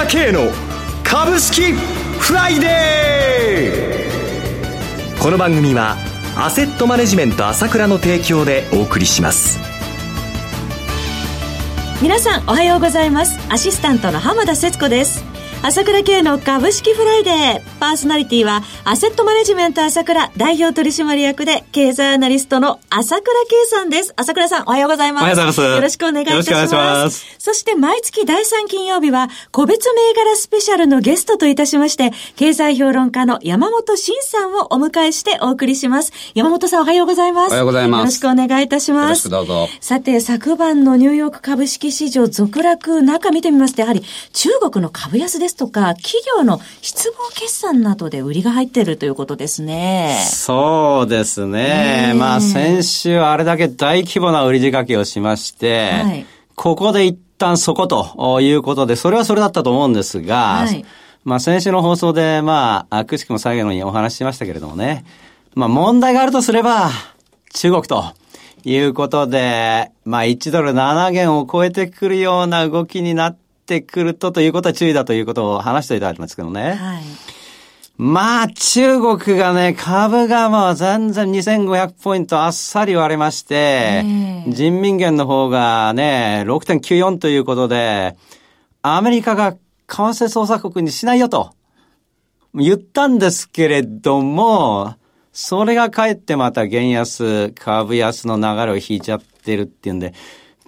田慶の株式フライデー。この番組はアセットマネジメント朝倉の提供でお送りします。皆さんおはようございます。アシスタントの浜田節子です。朝倉慶の株式フライデー。パーソナリティは、アセットマネジメント朝倉代表取締役で、経済アナリストの朝倉慶さんです。朝倉さん、おはようございます。おはようございます。よろしくお願いいたします。よろしくお願いします。そして、毎月第3金曜日は、個別銘柄スペシャルのゲストといたしまして、経済評論家の山本慎さんをお迎えしてお送りします。山本さん、おはようございます。おはようございます。よろしくお願いいたします。よろしくどうぞ。さて、昨晩のニューヨーク株式市場続落、中見てみますと、やはり、中国の株安ですとか、企業業の失望決算などで売りが入ってるということですね。そうですね。まあ先週あれだけ大規模な売り仕掛けをしまして、はい、ここで一旦そこということで、それはそれだったと思うんですが、はい、まあ先週の放送で、まあ、くしくも最後にお話ししましたけれどもね、まあ問題があるとすれば、中国と。いうことで、まあ1ドル7元を超えてくるような動きになってってくるとということは注意だということを話していただいてますけどね。はい。まあ、中国がね、株がもう全然2500ポイントあっさり割れまして、人民元の方がね、6.94ということで、アメリカが為替操作国にしないよと言ったんですけれども、それがかえってまた原安、株安の流れを引いちゃってるっていうんで、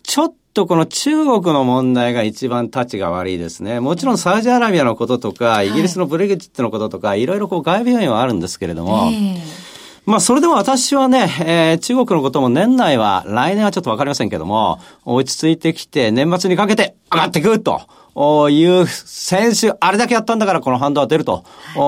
ちょっとこの中国の問題が一番立ちが悪いですね。もちろんサウジアラビアのこととか、イギリスのブレグジットのこととか、はい、いろいろこう外部要因はあるんですけれども、えー、まあそれでも私はね、えー、中国のことも年内は、来年はちょっとわかりませんけども、落ち着いてきて年末にかけて上がってくると。いう先週、あれだけやったんだからこの反動は出ると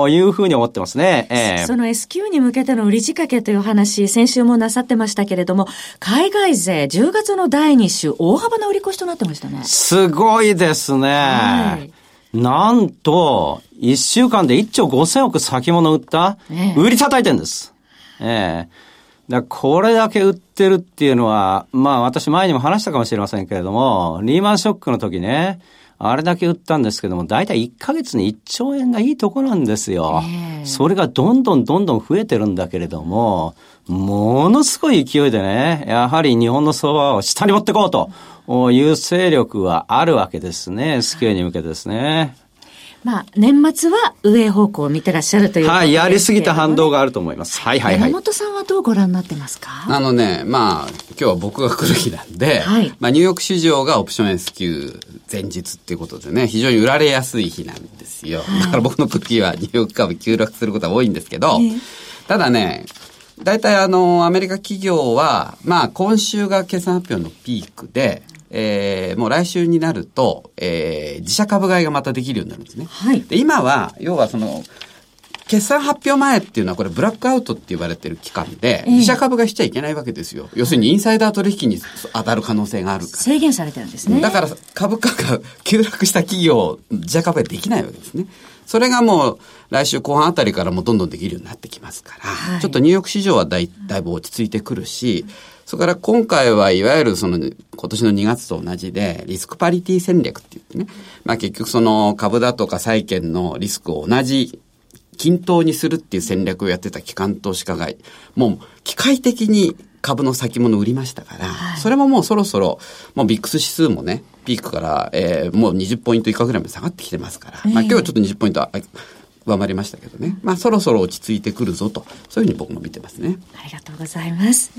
いうふうに思ってますね。えー、その S q に向けての売り仕掛けという話、先週もなさってましたけれども、海外勢10月の第2週、大幅な売り越しとなってましたね。すごいですね。はい、なんと、1週間で1兆5000億先物売った、えー、売り叩いてんです。ええーだこれだけ売ってるっていうのは、まあ私前にも話したかもしれませんけれども、リーマンショックの時ね、あれだけ売ったんですけども、大体1ヶ月に1兆円がいいとこなんですよ。それがどんどんどんどん増えてるんだけれども、ものすごい勢いでね、やはり日本の相場を下に持っていこうという勢力はあるわけですね。スキューに向けてですね。まあ、年末は上方向を見てらっしゃるというはい、やりすぎた反動があると思います。はいはいはい。山本さんはどうご覧になってますか？あのね、まあ、今日は僕が来る日なんで、はい、まあ、ニューヨーク市場がオプション S q 前日っていうことでね、非常に売られやすい日なんですよ。はい、だから僕の来る日はニューヨーク株急落することは多いんですけど、えー、ただね、大体あの、アメリカ企業は、まあ、今週が決算発表のピークで、えー、もう来週になると、えー、自社株買いがまたできるようになるんですね。はい。で、今は、要はその、決算発表前っていうのはこれブラックアウトって言われてる期間で、自社株がしちゃいけないわけですよ。要するにインサイダー取引に当たる可能性があるから。制限されてるんですね。だから株価が 急落した企業、自社株ができないわけですね。それがもう来週後半あたりからもうどんどんできるようになってきますから、はい、ちょっとニューヨーク市場はだいだいぶ落ち着いてくるし、それから今回はいわゆるその今年の2月と同じでリスクパリティ戦略って言ってね、まあ結局その株だとか債券のリスクを同じ均等にするっていう戦略をやってた機関投資家が、もう機械的に株の先物売りましたから、はい、それももうそろそろ、もうビックス指数もね、ピークから、えー、もう20ポイント以下ぐらいまで下がってきてますから、えー、まあ今日はちょっと20ポイント上回りましたけどね。まあそろそろ落ち着いてくるぞと、そういうふうに僕も見てますね。ありがとうございます。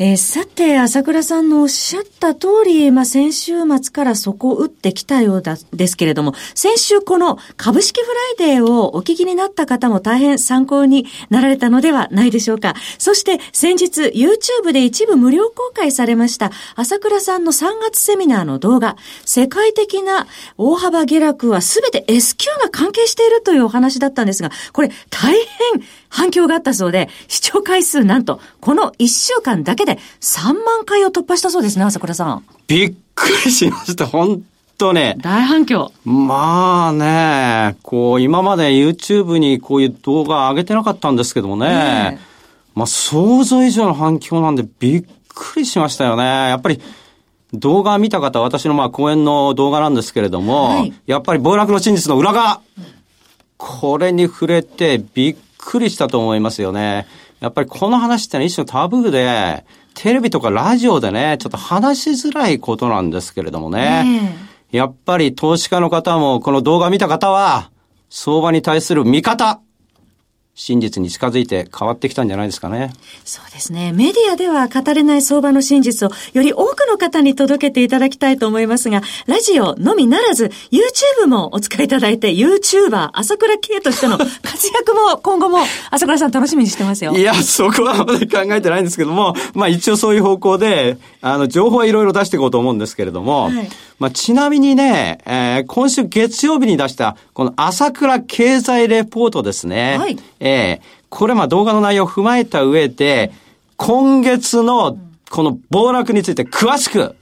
えー、さて、朝倉さんのおっしゃった通り、まあ先週末から底を打ってきたようだですけれども、先週この株式フライデーをお聞きになった方も大変参考になられたのではないでしょうか。そして先日 YouTube で一部無料公開されました朝倉さんの3月セミナーの動画、世界的な大幅下落はすべて S q が関係しているというお話だったんですが、これ大変反響があったそうで、視聴回数なんと、この1週間だけで3万回を突破したそうですね、朝倉さん。びっくりしました、本当ね。大反響。まあね、こう、今まで YouTube にこういう動画上げてなかったんですけどもね、まあ想像以上の反響なんでびっくりしましたよね。やっぱり、動画見た方、私のまあ講演の動画なんですけれども、はい、やっぱり暴落の真実の裏側、これに触れてびっくりしたと思いますよね。やっぱりこの話ってのは一種のタブーで、テレビとかラジオでね、ちょっと話しづらいことなんですけれどもね。やっぱり投資家の方もこの動画見た方は、相場に対する見方、真実に近づいて変わってきたんじゃないですかね。そうですね。メディアでは語れない相場の真実をより多くの方に届けていただきたいと思いますが、ラジオのみならず、YouTube もお使いいただいて、YouTuber、朝倉慶としての活躍も今後も朝倉さん楽しみにしてますよ。いや、そこはまだ考えてないんですけども、まあ一応そういう方向で、あの、情報はいろいろ出していこうと思うんですけれども、はいまあ、ちなみにね、えー、今週月曜日に出した、この朝倉経済レポートですね。はい。えー、これまあ動画の内容を踏まえた上で、今月のこの暴落について詳しく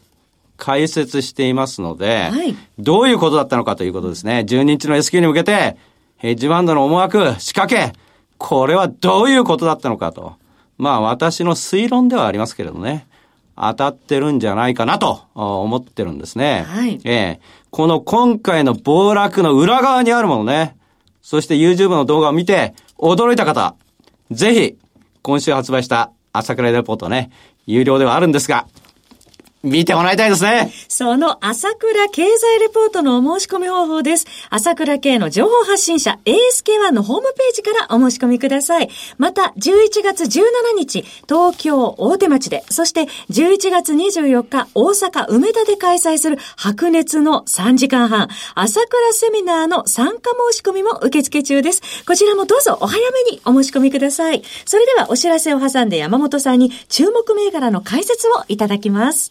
解説していますので、はい、どういうことだったのかということですね。12日の S q に向けて、ヘッジファンドの思惑、仕掛け、これはどういうことだったのかと。まあ私の推論ではありますけれどね。当たってるんじゃないかなと思ってるんですね。はい。ええこの今回の暴落の裏側にあるものね。そして YouTube の動画を見て驚いた方、ぜひ、今週発売した朝倉レポートね、有料ではあるんですが、見てもらいたいですね。その朝倉経済レポートのお申し込み方法です。朝倉系の情報発信者 ASK1 のホームページからお申し込みください。また、11月17日、東京大手町で、そして11月24日、大阪梅田で開催する白熱の3時間半、朝倉セミナーの参加申し込みも受付中です。こちらもどうぞお早めにお申し込みください。それではお知らせを挟んで山本さんに注目銘柄の解説をいただきます。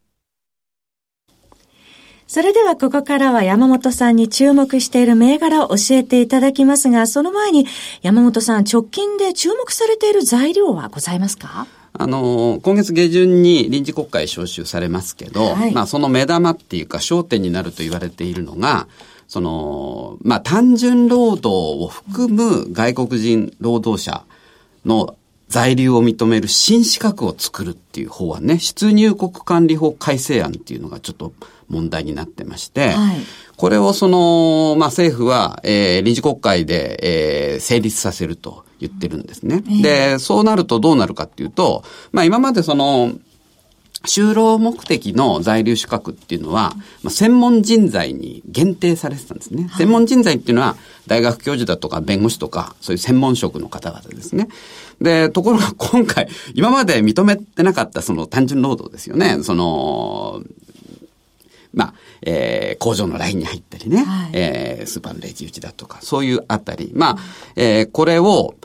それではここからは山本さんに注目している銘柄を教えていただきますが、その前に山本さん直近で注目されている材料はございますか？あの、今月下旬に臨時国会召集されますけど、はい、まあその目玉っていうか焦点になると言われているのが、その、まあ単純労働を含む外国人労働者の在留を認める新資格を作るっていう法案ね、出入国管理法改正案っていうのがちょっと問題になってまして、はい、これをその、まあ、政府は、えー、臨時国会で、えー、成立させると言ってるんですね。えー、で、そうなるとどうなるかっていうと、まあ、今までその、就労目的の在留資格っていうのは、まあ、専門人材に限定されてたんですね。はい、専門人材っていうのは、大学教授だとか弁護士とか、そういう専門職の方々ですね。で、ところが今回、今まで認めてなかったその単純労働ですよね。その、工場のラインに入ったりね、はい、えー、スーパーのレジ打ちだとか、そういうあたり。まあ、えー、これを、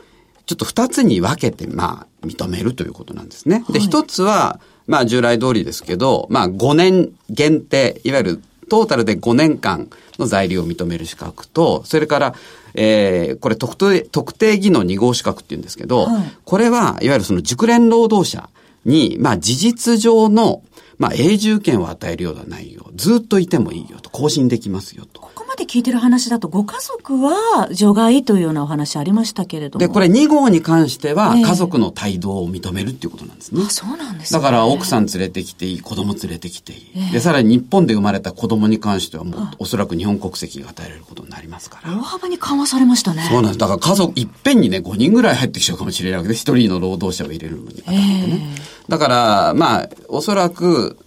ちょっと二つに分けて、まあ、認めるということなんですね。で、一つは、まあ、従来通りですけど、まあ、5年限定、いわゆるトータルで5年間の在留を認める資格と、それから、えー、これ特定、特定技能2号資格って言うんですけど、はい、これは、いわゆるその熟練労働者に、まあ、事実上のまあ、永住権を与えるような内容、ずっといてもいいよと、更新できますよと。ここまで聞いてる話だと、ご家族は除外というようなお話ありましたけれども。で、これ2号に関しては、家族の帯同を認めるっていうことなんですね。あ、そうなんです、ね、だから、奥さん連れてきていい、子供連れてきていい。えー、で、さらに日本で生まれた子供に関しては、もう、おそらく日本国籍が与えられることになりますから。大幅に緩和されましたね。そうなんです。だから家族、いっぺんにね、5人ぐらい入ってきちゃうかもしれないわけで、1人の労働者を入れるのに、ね。えー、だから、まあ、おそらく、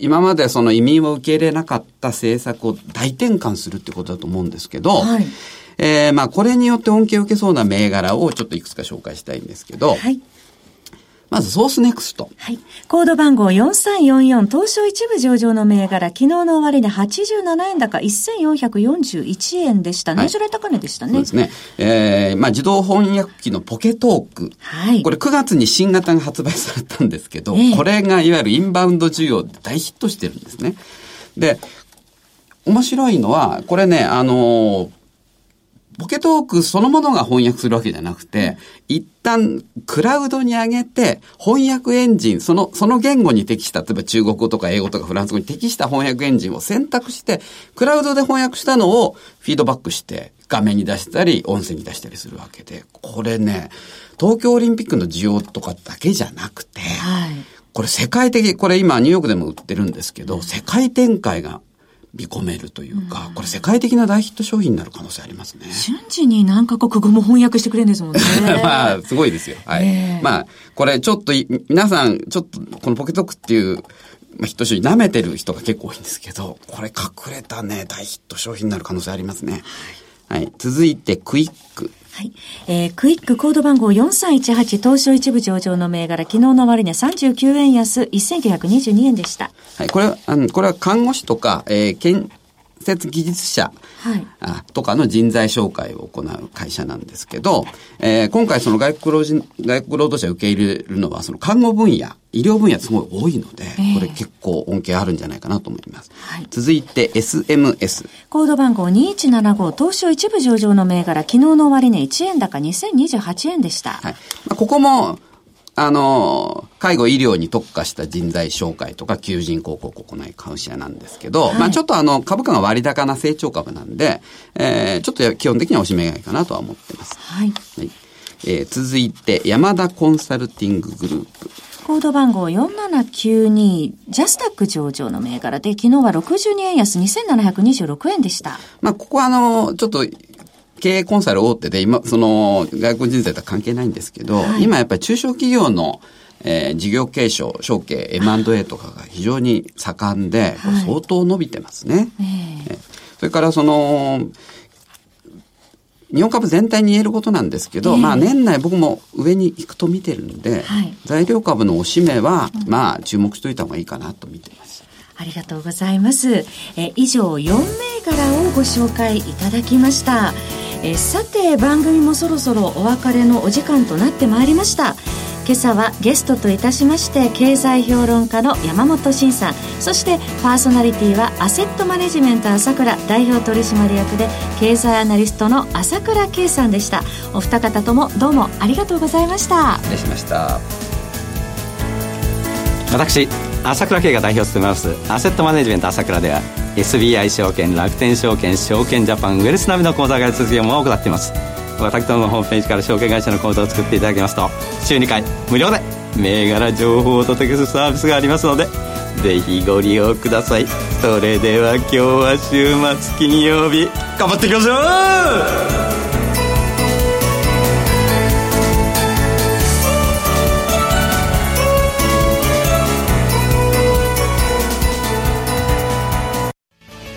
今までその移民を受け入れなかった政策を大転換するってことだと思うんですけど、はい、えー、まあこれによって恩恵を受けそうな銘柄をちょっといくつか紹介したいんですけど、はい、まずソースネクスト。はい。コード番号4344、東証一部上場の銘柄、昨日の終値で87円高1441円でした。年初来高値でしたね。そうですね。えー、まあ自動翻訳機のポケトーク。はい。これ9月に新型が発売されたんですけど、えー、これがいわゆるインバウンド需要で大ヒットしてるんですね。で、面白いのは、これね、あのポケトークそのものが翻訳するわけじゃなくて、一旦クラウドに上げて、翻訳エンジン、その、その言語に適した、例えば中国語とか英語とかフランス語に適した翻訳エンジンを選択して、クラウドで翻訳したのをフィードバックして画面に出したり、音声に出したりするわけで、これね、東京オリンピックの需要とかだけじゃなくて、はい、これ世界的、これ今ニューヨークでも売ってるんですけど、世界展開が見込めるというか、うん、これ世界的な大ヒット商品になる可能性ありますね。瞬時に何カ国語も翻訳してくれるんですもんね。まあ、すごいですよ。はい。えー、まあ、これちょっと、皆さん、ちょっと、このポケトクっていう、まあ、ヒット商品舐めてる人が結構多いんですけど、これ隠れたね、大ヒット商品になる可能性ありますね。はい。はい、続いて、クイック。はい。えー、クイックコード番号4318東証一部上場の銘柄、昨日の終値39円安、1922円でした。はい。これは、あの、これは看護師とか、えー、建設技術者、とかの人材紹介を行う会社なんですけど、えー、今回その外国労人、外国労働者を受け入れるのは、その看護分野、医療分野すごい多いので、えー、これ結構恩恵あるんじゃないかなと思います。はい、続いて SMS。コード番号2175、東証一部上場の銘柄、昨日の終値1円高2028円でした。はい。まあ、ここも、あの、介護医療に特化した人材紹介とか求人広告を行い会社なんですけど、はい、まあちょっとあの株価が割高な成長株なんで、えー、ちょっと基本的にはおしめ買いかなとは思ってます。はい。はい、えー、続いて、山田コンサルティンググループ。コード番号4792、ジャスタック上場の銘柄で、昨日は62円安2726円でした。まあ、ここはあの、ちょっと経営コンサル大手で、今、その、外国人材とは関係ないんですけど、はい、今やっぱり中小企業の、えー、事業継承、承継、M&A とかが非常に盛んで、はい、相当伸びてますね。えー、それからその、日本株全体に言えることなんですけど、えー、まあ年内僕も上に行くと見てるんで、はい、材料株のおしめは、うん、まあ注目しといた方がいいかなと見てます。ありがとうございます。え以上4銘柄をご紹介いただきました。えさて番組もそろそろお別れのお時間となってまいりました。今朝はゲストといたしまして経済評論家の山本慎さん。そしてパーソナリティはアセットマネジメント朝倉代表取締役で経済アナリストの朝倉圭さんでした。お二方ともどうもありがとうございました。失礼しました。私朝倉慶が代表を務めます。アセットマネジメント朝倉では SBI 証券楽天証券証券ジャパンウェルス並みの口座開設業務を行っています。私どものホームページから証券会社の口座を作っていただきますと週2回無料で銘柄情報をお届けするサービスがありますのでぜひご利用ください。それでは今日は週末金曜日頑張っていきましょう!